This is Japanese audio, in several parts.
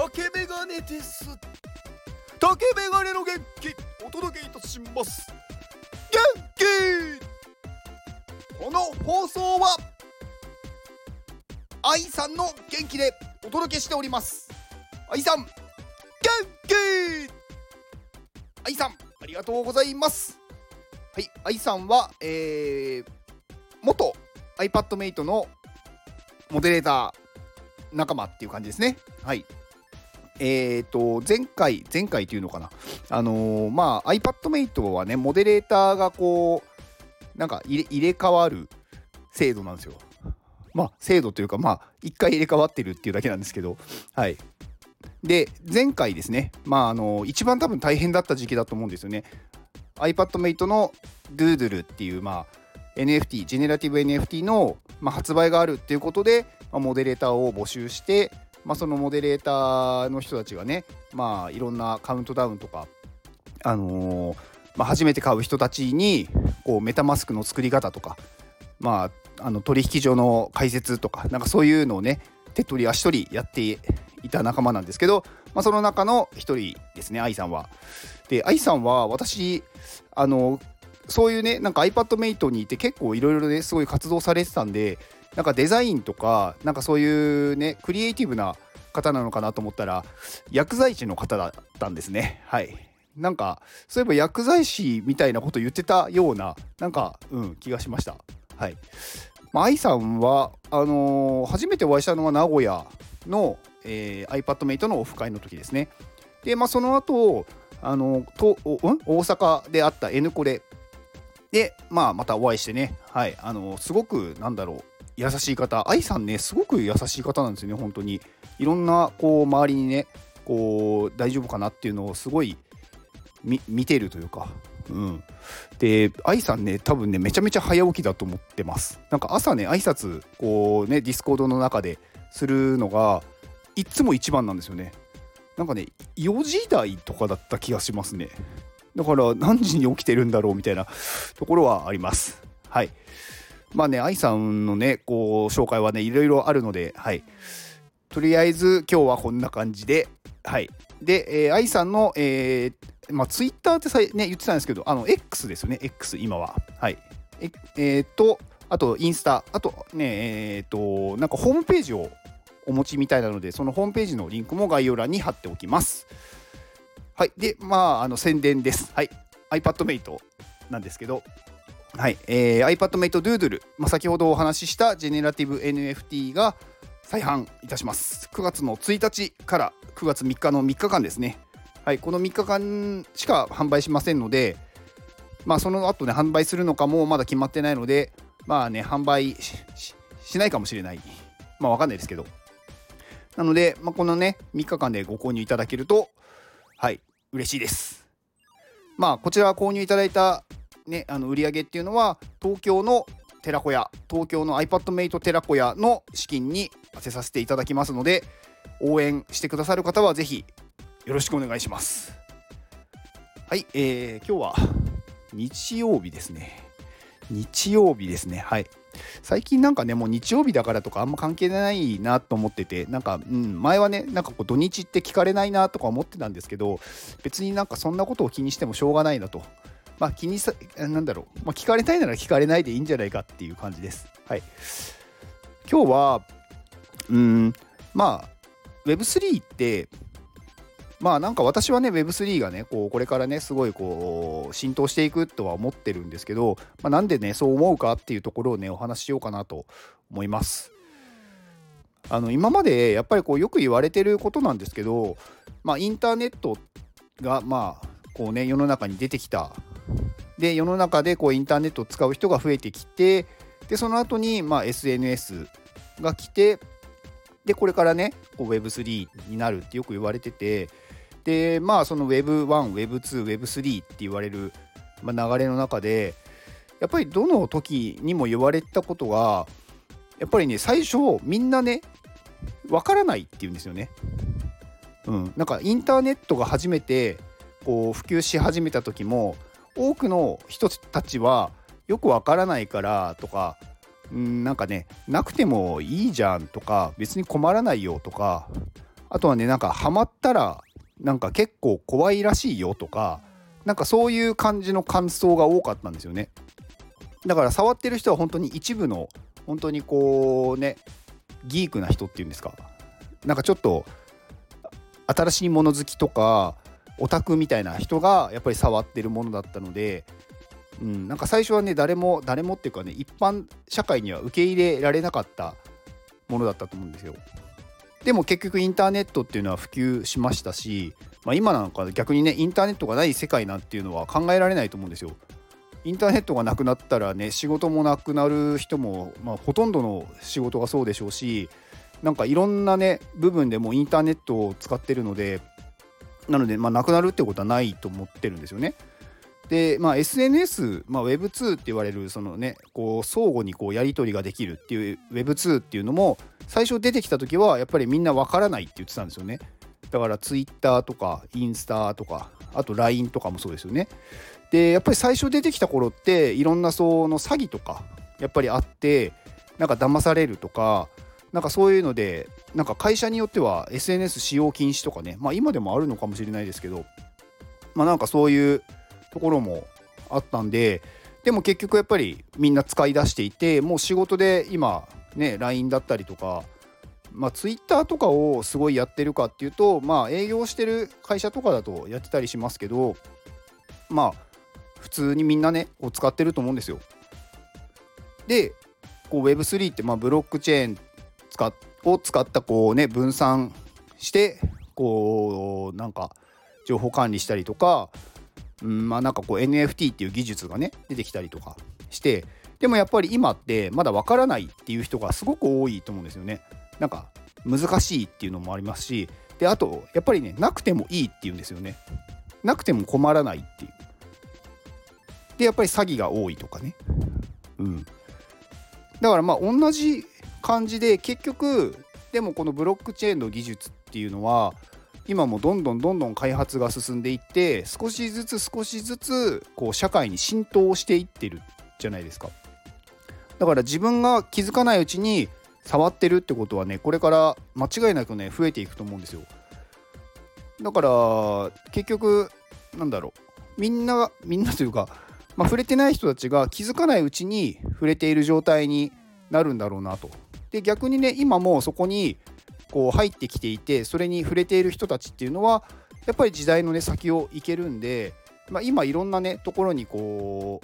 竹メガネです。竹メガネの元気お届けいたします。元気。この放送は愛さんの元気でお届けしております。愛さん元気。愛さんありがとうございます。はい愛さんはえー、元 iPadMate のモデレーター仲間っていう感じですね。はい。えーと、前回、前回というのかな、あのー、まあ、iPadMate はね、モデレーターがこう、なんか入れ入れ替わる制度なんですよ。まあ、制度というか、まあ、一回入れ替わってるっていうだけなんですけど、はい。で、前回ですね、まあ、あのー、一番多分大変だった時期だと思うんですよね。iPadMate の Doodle っていう、まあ、NFT、ジェネラティブ NFT の、まあ、発売があるっていうことで、まあ、モデレーターを募集して、まあ、そのモデレーターの人たちがね、まあ、いろんなカウントダウンとか、あのー、まあ、初めて買う人たちにこうメタマスクの作り方とか、まあ、あの取引所の解説とかなんかそういうのをね手取り足取りやっていた仲間なんですけど、まあ、その中の一人ですね愛さんは。で愛さんは私あのそういうねなんか iPadMate にいて結構いろいろねすごい活動されてたんでなんかデザインとかなんかそういうねクリエイティブな方なのかなと思ったら薬剤師の方だったんですね。はい。なんかそういえば薬剤師みたいなこと言ってたようななんかうん気がしました。はい。まあ、愛さんはあのー、初めてお会いしたのは名古屋の、えー、iPadMate のオフ会の時ですね。でまあその後あのとうん？大阪であった N コレ。で、まあ、またお会いしてね、はい、あのすごくなんだろう優しい方。愛さんねすごく優しい方なんですよね本当に。いろんなこう周りにねこう大丈夫かなっていうのをすごい見てるというか。うん、で愛さんね多分ねめちゃめちゃ早起きだと思ってます。なんか朝ね挨拶こうねディスコードの中でするのがいつも一番なんですよね。なんかね4時台とかだった気がしますね。だから何時に起きてるんだろうみたいなところはあります。はい。まあね、愛さんのね、こう、紹介はね、いろいろあるので、はい。とりあえず、今日はこんな感じで、はい。で、えー、愛さんの、えー、まあ、ツイッターってさ、ね、言ってたんですけど、あの、X ですよね、X、今は。はい。ええー、っと、あと、インスタ、あとね、えー、っと、なんかホームページをお持ちみたいなので、そのホームページのリンクも概要欄に貼っておきます。はい。で、まあ、あの、宣伝です。はい。iPadMate なんですけど、はい、えー、iPadMate Doodle、まあ、先ほどお話ししたジェネラティブ NFT が再販いたします。9月の1日から9月3日の3日間ですね。はい、この3日間しか販売しませんので、まあ、その後ね、販売するのかもまだ決まってないので、まあね、販売しないかもしれない。まあ、わかんないですけど。なので、まあ、このね、3日間でご購入いただけると、はい、嬉しいです。まあ、こちら購入いただいたね、あの売り上げっていうのは東京の寺子屋東京の iPadMate 寺子屋の資金に当てさせていただきますので応援してくださる方はぜひよろしくお願いします。はい、えー、今日は日曜日ですね。日曜日ですね。はい。最近なんかねもう日曜日だからとかあんま関係ないなと思っててなんか、うん、前はねなんかこう土日って聞かれないなとか思ってたんですけど別になんかそんなことを気にしてもしょうがないなと。まあ気にさ、なんだろう、まあ、聞かれたいなら聞かれないでいいんじゃないかっていう感じです。はい。今日は、うん、まあ、Web3 って、まあなんか私はね Web3 がねこうこれからねすごいこう浸透していくとは思ってるんですけど、まあ、なんでねそう思うかっていうところをねお話ししようかなと思います。あの今までやっぱりこうよく言われてることなんですけど、まあ、インターネットがまあこうね世の中に出てきたで世の中でこうインターネットを使う人が増えてきてでその後にまあ SNS が来てでこれからねこう Web3 になるってよく言われててでまあその Web1、Web2、Web3 って言われる、まあ、流れの中でやっぱりどの時にも言われたことがやっぱりね最初みんなねわからないっていうんですよね。うん、なんかインターネットが初めてこう普及し始めた時も多くの人たちはよくわからないからとかんなんかねなくてもいいじゃんとか別に困らないよとかあとはねなんかハマったらなんか結構怖いらしいよとかなんかそういう感じの感想が多かったんですよね。だから触ってる人は本当に一部の本当にこうねギークな人っていうんですか。なんかちょっと新しいもの好きとかオタクみたいな人がやっぱり触ってるものだったので、うん、なんか最初はね誰も誰もっていうかね一般社会には受け入れられなかったものだったと思うんですよ。でも結局インターネットっていうのは普及しましたし、まあ、今なんか逆にねインターネットがない世界なんていうのは考えられないと思うんですよ。インターネットがなくなったらね仕事もなくなる人も、まあ、ほとんどの仕事がそうでしょうしなんかいろんなね部分でもインターネットを使ってるのでなので、まあ、なくなるってことはないと思ってるんですよね。で、まあ、SNS、まあ、Web2 って言われるそのねこう相互にこうやり取りができるっていう Web2 っていうのも最初出てきた時はやっぱりみんなわからないって言ってたんですよね。だから Twitter とかインスタとかあと LINE とかもそうですよね。でやっぱり最初出てきた頃っていろんなその詐欺とかやっぱりあってなんか騙されるとかなんかそういうのでなんか会社によっては SNS 使用禁止とかねまあ今でもあるのかもしれないですけどまあなんかそういうところもあったんででも結局やっぱりみんな使い出していてもう仕事で今ね LINE だったりとかまあ Twitter とかをすごいやってるかっていうとまあ営業してる会社とかだとやってたりしますけどまあ普通にみんなねこう使ってると思うんですよ。でこう Web3 ってまあブロックチェーン使を使ったこうね分散してこうなんか情報管理したりとか、うん、まあなんかこう NFT っていう技術がね出てきたりとかしてでもやっぱり今ってまだわからないっていう人がすごく多いと思うんですよね。なんか難しいっていうのもありますしであとやっぱりねなくてもいいっていうんですよね。なくても困らないっていう。でやっぱり詐欺が多いとかね。うん。だからまあ同じ感じで結局でもこのブロックチェーンの技術っていうのは今もどんどんどんどん開発が進んでいって少しずつ少しずつこう社会に浸透していってるじゃないですか。だから自分が気づかないうちに触ってるってことはねこれから間違いなくね増えていくと思うんですよ。だから結局なんだろう。みんなみんなというか、まあ、触れてない人たちが気づかないうちに触れている状態になるんだろうなと。で逆にね今もそこにこう入ってきていてそれに触れている人たちっていうのはやっぱり時代のね先を行けるんで、まあ、今いろんなねところにこ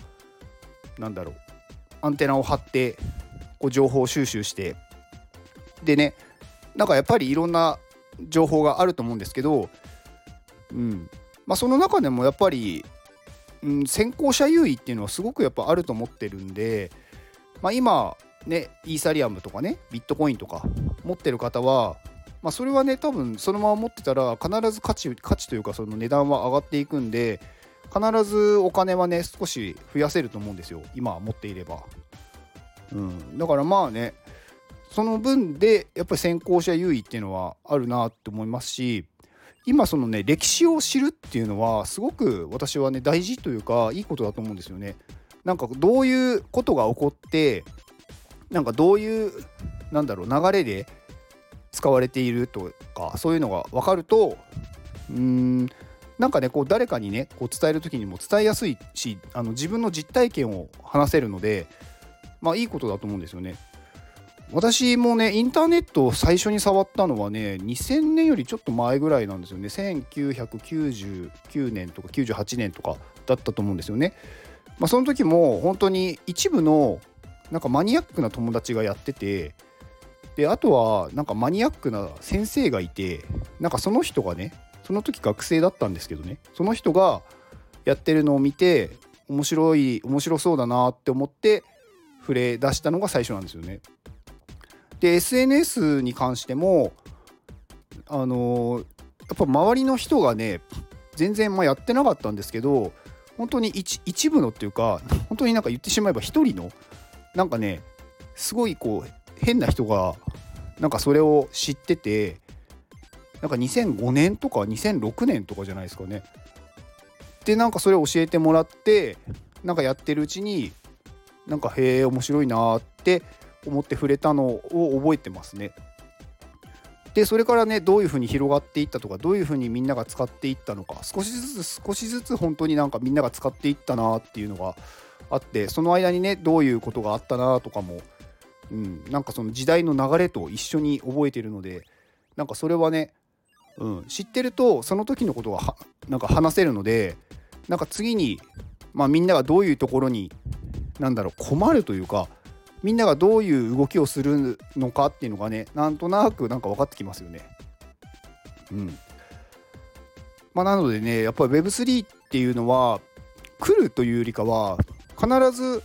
うなんだろうアンテナを張ってこう情報収集してでねなんかやっぱりいろんな情報があると思うんですけど、うん。まあ、その中でもやっぱり、うん、先行者優位っていうのはすごくやっぱあると思ってるんで、まあ、今ね、イーサリアムとかね、ビットコインとか持ってる方は、まあ、それはね、多分そのまま持ってたら、必ず価値価値というか、その値段は上がっていくんで、必ずお金はね、少し増やせると思うんですよ、今持っていれば。うん、だからまあね、その分でやっぱり先行者優位っていうのはあるなって思いますし、今そのね歴史を知るっていうのはすごく私はね大事というかいいことだと思うんですよね。なんかどういうことが起こってなんかどういうなんだろう流れで使われているとかそういうのが分かるとうんなんかねこう誰かにねこう伝える時にも伝えやすいしあの自分の実体験を話せるのでまあいいことだと思うんですよね。私もねインターネットを最初に触ったのはね2000年よりちょっと前ぐらいなんですよね1999年とか98年とかだったと思うんですよね。まあ、その時も本当に一部のなんかマニアックな友達がやっててであとはなんかマニアックな先生がいてなんかその人がねその時学生だったんですけどねその人がやってるのを見て面白い面白そうだなって思って触れ出したのが最初なんですよね。で SNS に関してもあのー、やっぱ周りの人がね全然まやってなかったんですけど本当に一部のっていうか本当になんか言ってしまえば一人のなんかねすごいこう変な人がなんかそれを知っててなんか2005年とか2006年とかじゃないですかね。でなんかそれを教えてもらってなんかやってるうちになんかへえ面白いなって思って触れたのを覚えてますね。でそれからねどういうふうに広がっていったとかどういうふうにみんなが使っていったのか少しずつ少しずつ本当になんかみんなが使っていったなっていうのがあってその間にねどういうことがあったなとかも、うん、なんかその時代の流れと一緒に覚えてるのでなんかそれはね、うん、知ってるとその時のことがなんか話せるのでなんか次に、まあ、みんながどういうところになんだろう困るというかみんながどういう動きをするのかっていうのがねなんとなくなんか分かってきますよね。うんまあ、なのでねやっぱり Web3 っていうのは来るというよりかは必ず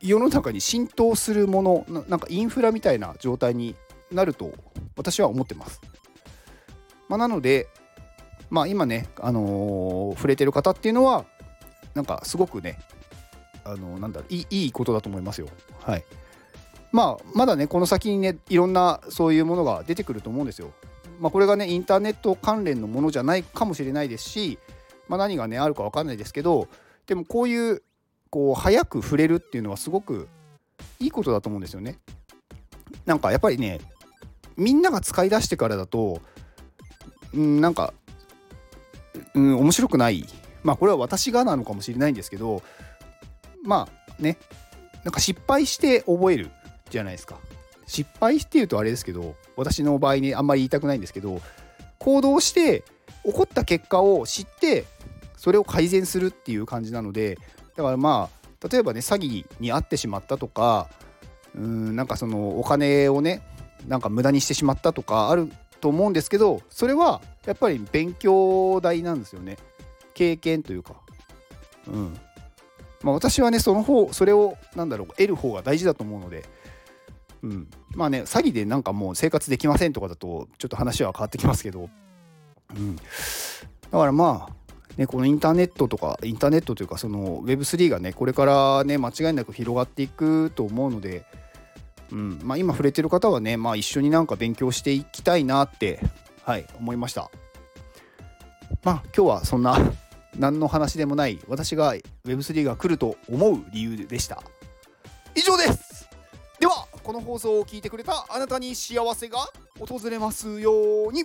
世の中に浸透するものなんかインフラみたいな状態になると私は思ってます。まあ、なので、まあ、今ね、あのー、触れてる方っていうのはなんかすごくねあのー、なんだろういいいことだと思いますよ。はい。まあ、まだね、この先にね、いろんなそういうものが出てくると思うんですよ。まあ、これがね、インターネット関連のものじゃないかもしれないですし、まあ、何がね、あるか分かんないですけど、でもこういう、こう、早く触れるっていうのはすごくいいことだと思うんですよね。なんかやっぱりね、みんなが使い出してからだと、うん、なんか、うん、面白くない。まあ、これは私がなのかもしれないんですけど、まあね、なんか失敗して覚えるじゃないですか。失敗して言うとあれですけど私の場合にあんまり言いたくないんですけど行動して起こった結果を知ってそれを改善するっていう感じなのでだからまあ例えばね詐欺に遭ってしまったとかうんなんかそのお金をねなんか無駄にしてしまったとかあると思うんですけどそれはやっぱり勉強代なんですよね。経験というか。うん。まあ私はねその方それをなんだろう得る方が大事だと思うので。うん、まあね詐欺でなんかもう生活できませんとかだとちょっと話は変わってきますけど、うん、だからまあね、このインターネットとかインターネットというかその Web3 がねこれからね間違いなく広がっていくと思うので、うんまあ、今触れてる方はね、まあ、一緒になんか勉強していきたいなってはい思いました。まあ今日はそんな 何の話でもない私が Web3 が来ると思う理由でした。以上です。ではこの放送を聞いてくれたあなたに幸せが訪れますように。